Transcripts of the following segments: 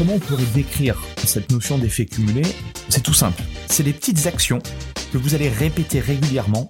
Comment on pourrait décrire cette notion d'effet cumulé? C'est tout simple. C'est les petites actions que vous allez répéter régulièrement,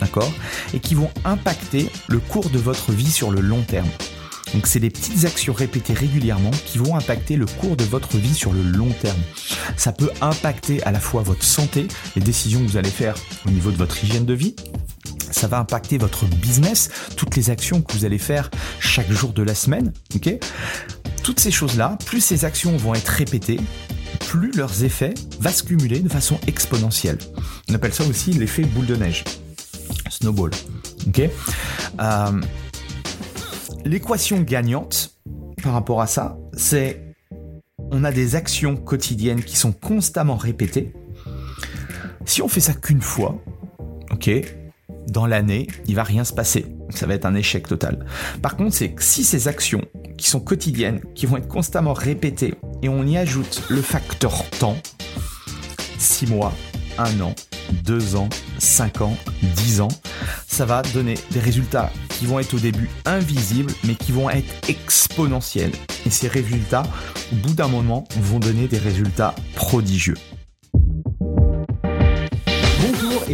d'accord? Et qui vont impacter le cours de votre vie sur le long terme. Donc c'est des petites actions répétées régulièrement qui vont impacter le cours de votre vie sur le long terme. Ça peut impacter à la fois votre santé, les décisions que vous allez faire au niveau de votre hygiène de vie, ça va impacter votre business, toutes les actions que vous allez faire chaque jour de la semaine, ok? Toutes ces choses-là, plus ces actions vont être répétées, plus leurs effets vont se cumuler de façon exponentielle. On appelle ça aussi l'effet boule de neige, snowball, euh, L'équation gagnante par rapport à ça, c'est on a des actions quotidiennes qui sont constamment répétées. Si on fait ça qu'une fois, ok, dans l'année, il va rien se passer. Ça va être un échec total. Par contre, c'est que si ces actions qui sont quotidiennes, qui vont être constamment répétées, et on y ajoute le facteur temps, 6 mois, 1 an, 2 ans, 5 ans, 10 ans, ça va donner des résultats qui vont être au début invisibles, mais qui vont être exponentiels. Et ces résultats, au bout d'un moment, vont donner des résultats prodigieux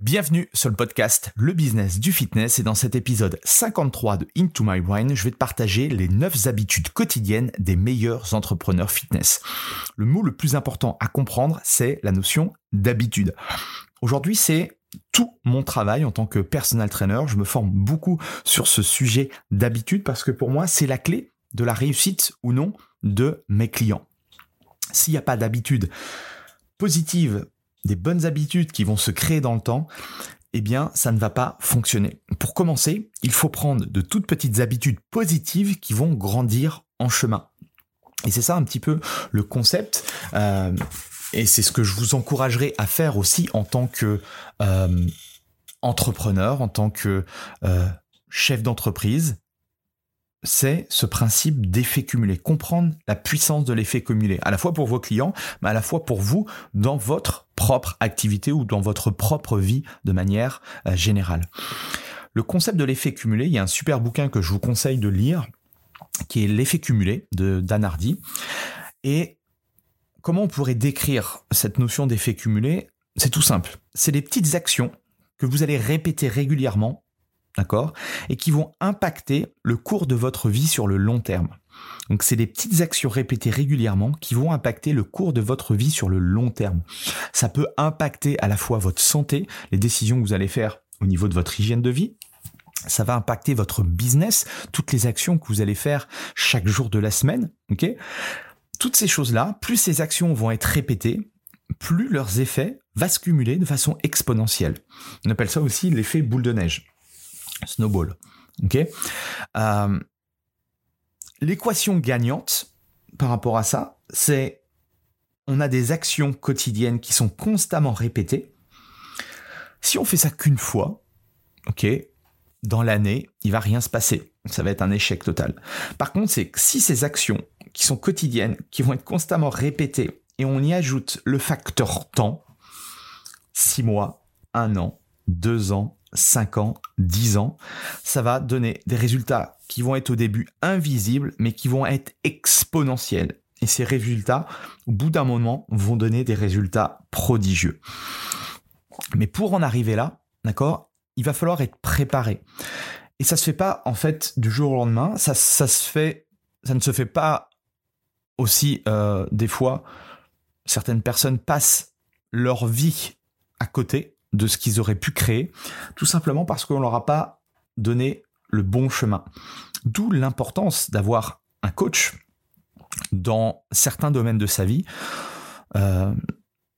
Bienvenue sur le podcast Le Business du Fitness et dans cet épisode 53 de Into My Brain, je vais te partager les 9 habitudes quotidiennes des meilleurs entrepreneurs fitness. Le mot le plus important à comprendre, c'est la notion d'habitude. Aujourd'hui, c'est tout mon travail en tant que personal trainer. Je me forme beaucoup sur ce sujet d'habitude parce que pour moi, c'est la clé de la réussite ou non de mes clients. S'il n'y a pas d'habitude positive des bonnes habitudes qui vont se créer dans le temps, eh bien, ça ne va pas fonctionner. Pour commencer, il faut prendre de toutes petites habitudes positives qui vont grandir en chemin. Et c'est ça un petit peu le concept. Euh, et c'est ce que je vous encouragerai à faire aussi en tant que euh, entrepreneur, en tant que euh, chef d'entreprise, c'est ce principe d'effet cumulé, comprendre la puissance de l'effet cumulé, à la fois pour vos clients, mais à la fois pour vous dans votre propre activité ou dans votre propre vie de manière euh, générale. Le concept de l'effet cumulé, il y a un super bouquin que je vous conseille de lire, qui est L'effet cumulé de Dan Hardy. Et comment on pourrait décrire cette notion d'effet cumulé? C'est tout simple. C'est les petites actions que vous allez répéter régulièrement d'accord Et qui vont impacter le cours de votre vie sur le long terme. Donc c'est des petites actions répétées régulièrement qui vont impacter le cours de votre vie sur le long terme. Ça peut impacter à la fois votre santé, les décisions que vous allez faire au niveau de votre hygiène de vie, ça va impacter votre business, toutes les actions que vous allez faire chaque jour de la semaine, ok? Toutes ces choses-là, plus ces actions vont être répétées, plus leurs effets vont se cumuler de façon exponentielle. On appelle ça aussi l'effet boule de neige. Snowball. Ok. Euh, l'équation gagnante par rapport à ça, c'est on a des actions quotidiennes qui sont constamment répétées. Si on fait ça qu'une fois, ok, dans l'année, il va rien se passer. Ça va être un échec total. Par contre, c'est que si ces actions qui sont quotidiennes, qui vont être constamment répétées, et on y ajoute le facteur temps, 6 mois, 1 an, 2 ans, 5 ans, 10 ans, ça va donner des résultats qui vont être au début invisibles, mais qui vont être exponentiels. Et ces résultats, au bout d'un moment, vont donner des résultats prodigieux. Mais pour en arriver là, d'accord, il va falloir être préparé. Et ça se fait pas, en fait, du jour au lendemain. Ça, ça se fait, ça ne se fait pas aussi, euh, des fois, certaines personnes passent leur vie à côté de ce qu'ils auraient pu créer, tout simplement parce qu'on leur a pas donné le bon chemin. D'où l'importance d'avoir un coach dans certains domaines de sa vie. Euh,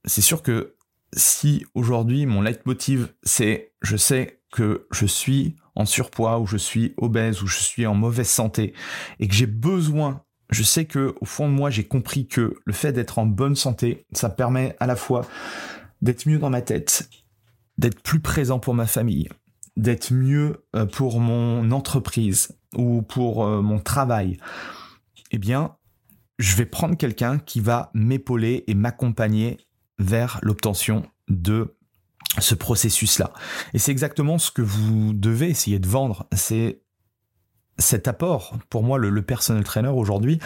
c'est sûr que si aujourd'hui mon leitmotiv c'est je sais que je suis en surpoids ou je suis obèse ou je suis en mauvaise santé et que j'ai besoin je sais que au fond de moi j'ai compris que le fait d'être en bonne santé ça permet à la fois d'être mieux dans ma tête d'être plus présent pour ma famille d'être mieux euh, pour mon entreprise ou pour euh, mon travail eh bien je vais prendre quelqu'un qui va m'épauler et m'accompagner vers l'obtention de ce processus-là. Et c'est exactement ce que vous devez essayer de vendre. C'est cet apport. Pour moi, le, personnel trainer aujourd'hui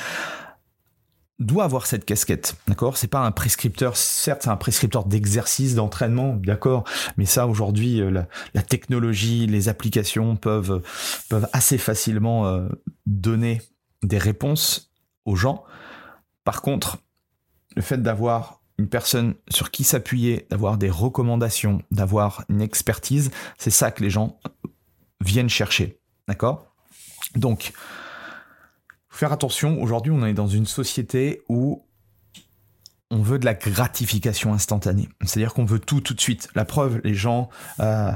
doit avoir cette casquette, d'accord? C'est pas un prescripteur, certes, c'est un prescripteur d'exercice, d'entraînement, d'accord? Mais ça, aujourd'hui, euh, la, technologie, les applications peuvent peuvent assez facilement euh, donner des réponses aux gens. Par contre, le fait d'avoir une personne sur qui s'appuyer, d'avoir des recommandations, d'avoir une expertise, c'est ça que les gens viennent chercher. D'accord? Donc, faire attention, aujourd'hui on est dans une société où on veut de la gratification instantanée. C'est-à-dire qu'on veut tout tout de suite. La preuve, les gens, euh,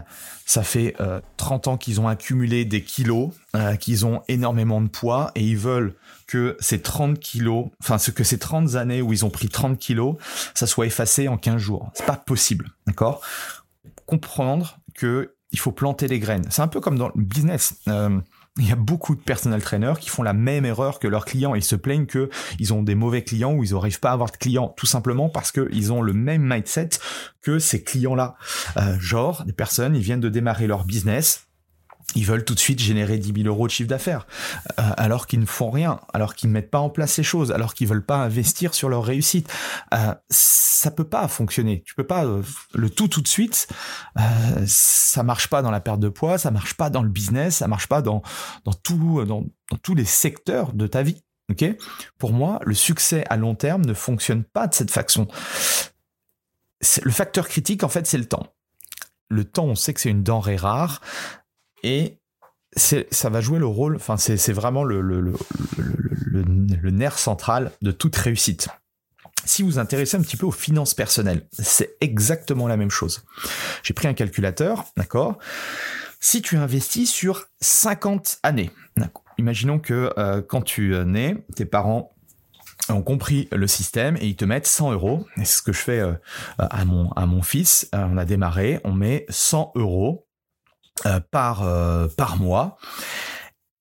ça fait 30 euh, ans qu'ils ont accumulé des kilos, euh, qu'ils ont énormément de poids et ils veulent que ces 30 kilos, enfin que ces 30 années où ils ont pris 30 kilos, ça soit effacé en 15 jours. C'est pas possible, d'accord? Comprendre que il faut planter les graines. C'est un peu comme dans le business il y a beaucoup de personnel trainers qui font la même erreur que leurs clients. Ils se plaignent que ils ont des mauvais clients ou ils n'arrivent pas à avoir de clients, tout simplement parce qu'ils ont le même mindset que ces clients-là. Euh, genre, des personnes, ils viennent de démarrer leur business, ils veulent tout de suite générer 10 000 euros de chiffre d'affaires, euh, alors qu'ils ne font rien, alors qu'ils ne mettent pas en place ces choses, alors qu'ils veulent pas investir sur leur réussite. Euh, ça peut pas fonctionner. Tu peux pas euh, le tout tout de suite. Euh, ça marche pas dans la perte de poids, ça marche pas dans le business, ça marche pas dans dans tout dans, dans tous les secteurs de ta vie. Ok? Pour moi, le succès à long terme ne fonctionne pas de cette façon. Le facteur critique, en fait, c'est le temps. Le temps, on sait que c'est une denrée rare et ça va jouer le rôle, enfin c'est vraiment le, le, le, le, nerf central de toute réussite. Si vous vous intéressez un petit peu aux finances personnelles, c'est exactement la même chose. J'ai pris un calculateur, d'accord? Si tu investis sur 50 années, imaginons que euh, quand tu nais, tes parents ont compris le système et ils te mettent 100 euros. C'est ce que je fais euh, à, mon, à mon fils. Euh, on a démarré, on met 100 euros par, euh, par mois.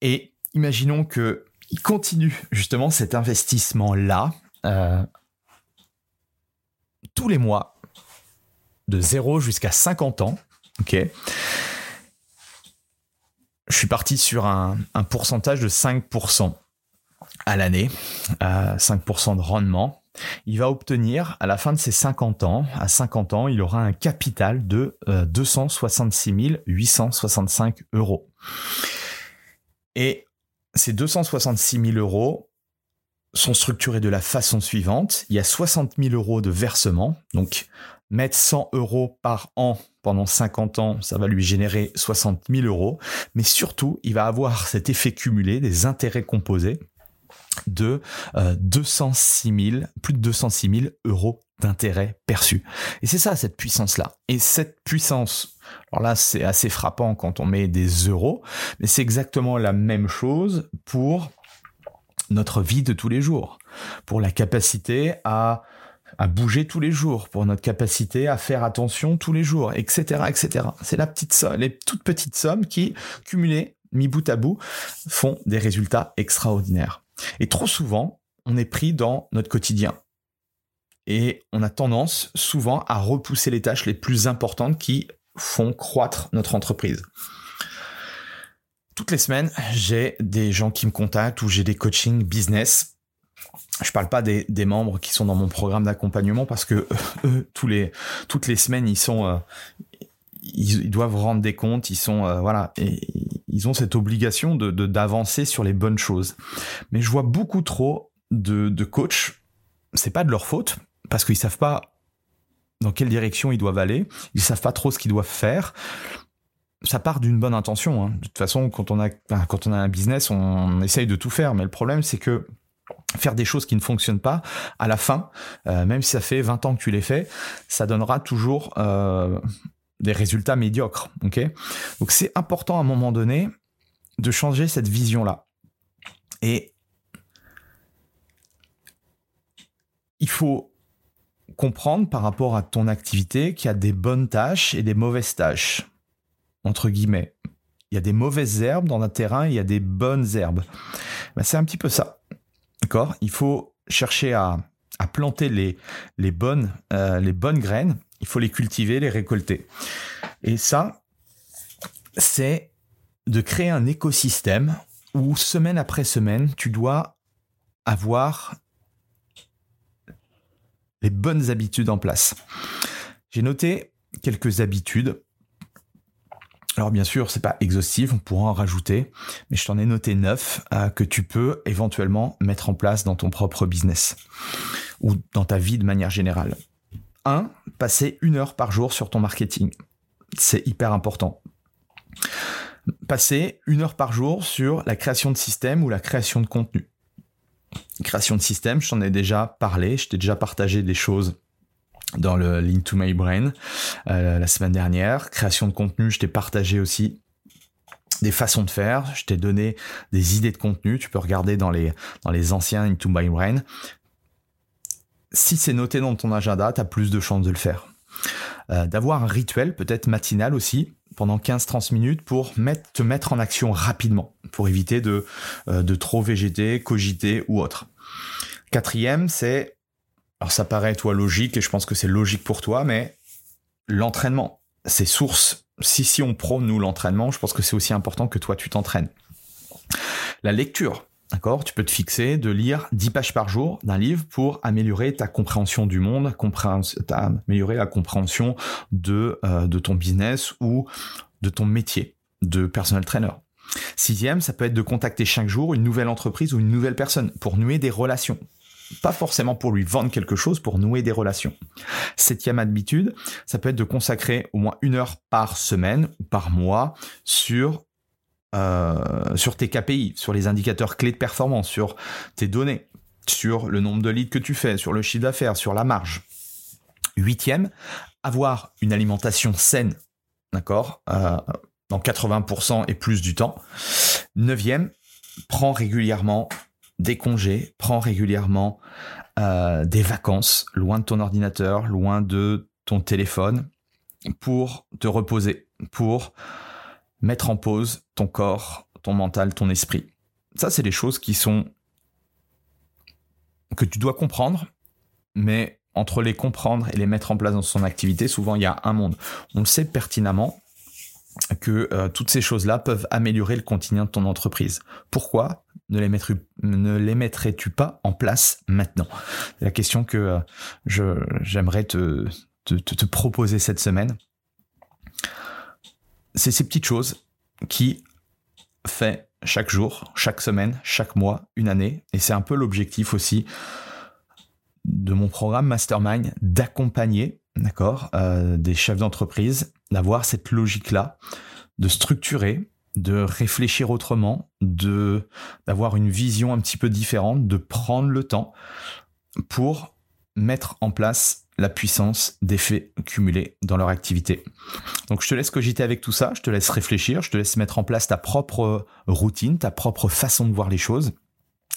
Et imaginons que il continue justement cet investissement-là euh, tous les mois, de 0 jusqu'à 50 ans. Je suis parti sur un, un pourcentage de 5% à l'année, 5% de rendement il va obtenir à la fin de ses 50 ans, à 50 ans, il aura un capital de 266 865 euros. Et ces 266 000 euros sont structurés de la façon suivante. Il y a 60 000 euros de versement, donc mettre 100 euros par an pendant 50 ans, ça va lui générer 60 000 euros. Mais surtout, il va avoir cet effet cumulé des intérêts composés de 206 euh, 000, plus de 206 000 euros d'intérêt perçus. Et c'est ça, cette puissance-là. Et cette puissance, alors là, c'est assez frappant quand on met des euros, mais c'est exactement la même chose pour notre vie de tous les jours, pour la capacité à à bouger tous les jours, pour notre capacité à faire attention tous les jours, etc., etc. C'est la petite somme, les toutes petites sommes qui, cumulées, mis bout à bout, font des résultats extraordinaires. Et trop souvent, on est pris dans notre quotidien. Et on a tendance souvent à repousser les tâches les plus importantes qui font croître notre entreprise. Toutes les semaines, j'ai des gens qui me contactent ou j'ai des coachings business. Je parle pas des, membres qui sont dans mon programme d'accompagnement parce que eux, toutes les semaines, ils sont, euh, ils, doivent rendre des comptes, ils sont, euh, voilà, et ils ont cette obligation de d'avancer sur les bonnes choses. Mais je vois beaucoup trop de, de coachs, c'est pas de leur faute, parce qu'ils savent pas dans quelle direction ils doivent aller, ils savent pas trop ce qu'ils doivent faire. Ça part d'une bonne intention. Hein. De toute façon, quand on a quand on a un business, on essaye de tout faire, mais le problème c'est que faire des choses qui ne fonctionnent pas, à la fin, euh, même si ça fait 20 ans que tu les fais, ça donnera toujours euh, des résultats médiocres. ok? Donc c'est important à un moment donné de changer cette vision-là. Et il faut comprendre par rapport à ton activité qu'il y a des bonnes tâches et des mauvaises tâches, entre guillemets. Il y a des mauvaises herbes dans un terrain, il y a des bonnes herbes. Ben, c'est un petit peu ça. D'accord? Il faut chercher à, planter les, bonnes, euh, les bonnes graines, il faut les cultiver, les récolter. Et ça, c'est de créer un écosystème où semaine après semaine, tu dois avoir les bonnes habitudes en place. J'ai noté quelques habitudes. Alors bien sûr, c'est pas exhaustif, on pourra en rajouter, mais je t'en ai noté neuf euh, que tu peux éventuellement mettre en place dans ton propre business ou dans ta vie de manière générale. 1. Passer une heure par jour sur ton marketing. C'est hyper important. Passer une heure par jour sur la création de système ou la création de contenu création de système, je t'en ai déjà parlé, je t'ai déjà partagé des choses dans le Link to My Brain euh, la semaine dernière. Création de contenu, je t'ai partagé aussi des façons de faire, je t'ai donné des idées de contenu, tu peux regarder dans les, dans les anciens Into My Brain. Si c'est noté dans ton agenda, tu as plus de chances de le faire. Euh, d'avoir un rituel, peut-être matinal aussi, pendant 15-30 minutes pour mettre, te mettre en action rapidement, pour éviter de, euh, de trop végéter, cogiter ou autre. Quatrième, c'est, alors ça paraît toi logique et je pense que c'est logique pour toi, mais l'entraînement, c'est source. Si si on prône nous l'entraînement, je pense que c'est aussi important que toi tu t'entraînes. La lecture, D'accord? Tu peux te fixer de lire 10 pages par jour d'un livre pour améliorer ta compréhension du monde, améliorer la compréhension de, euh, de ton business ou de ton métier de personal trainer. Sixième, ça peut être de contacter chaque jour une nouvelle entreprise ou une nouvelle personne pour nouer des relations. Pas forcément pour lui vendre quelque chose, pour nouer des relations. Septième habitude, ça peut être de consacrer au moins une heure par semaine ou par mois sur euh, sur tes KPI, sur les indicateurs clés de performance, sur tes données, sur le nombre de leads que tu fais, sur le chiffre d'affaires, sur la marge. Huitième, avoir une alimentation saine, d'accord, euh, dans 80% et plus du temps. Neuvième, prends régulièrement des congés, prends régulièrement euh, des vacances, loin de ton ordinateur, loin de ton téléphone, pour te reposer, pour mettre en pause ton corps, ton mental, ton esprit. Ça, c'est des choses qui sont que tu dois comprendre, mais entre les comprendre et les mettre en place dans son activité, souvent il y a un monde. On le sait pertinemment que euh, toutes ces choses-là peuvent améliorer le quotidien de ton entreprise. Pourquoi ne les, mettrais-tu pas en place maintenant? C'est la question que euh, j'aimerais te, te proposer cette semaine c'est ces petites choses qui fait chaque jour, chaque semaine, chaque mois, une année. Et c'est un peu l'objectif aussi de mon programme Mastermind d'accompagner, d'accord, euh, des chefs d'entreprise, d'avoir cette logique-là, de structurer, de réfléchir autrement, de d'avoir une vision un petit peu différente, de prendre le temps pour mettre en place la puissance d'effets cumulés dans leur activité. Donc je te laisse cogiter avec tout ça, je te laisse réfléchir, je te laisse mettre en place ta propre routine, ta propre façon de voir les choses.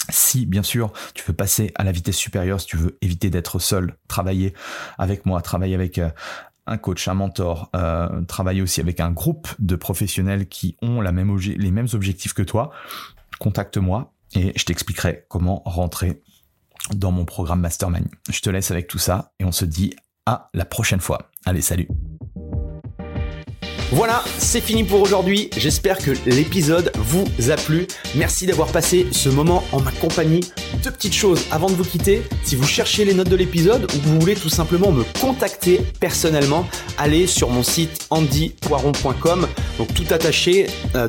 Si bien sûr tu veux passer à la vitesse supérieure, si tu veux éviter d'être seul, travailler avec moi, travailler avec euh, un coach, un mentor, euh, travailler aussi avec un groupe de professionnels qui ont la même les mêmes objectifs que toi, contacte-moi et je t'expliquerai comment rentrer dans mon programme Mastermind. Je te laisse avec tout ça et on se dit à la prochaine fois. Allez, salut voilà, c'est fini pour aujourd'hui. J'espère que l'épisode vous a plu. Merci d'avoir passé ce moment en ma compagnie. Deux petites choses avant de vous quitter. Si vous cherchez les notes de l'épisode ou vous voulez tout simplement me contacter personnellement, allez sur mon site andypoiron.com. Donc tout attaché euh,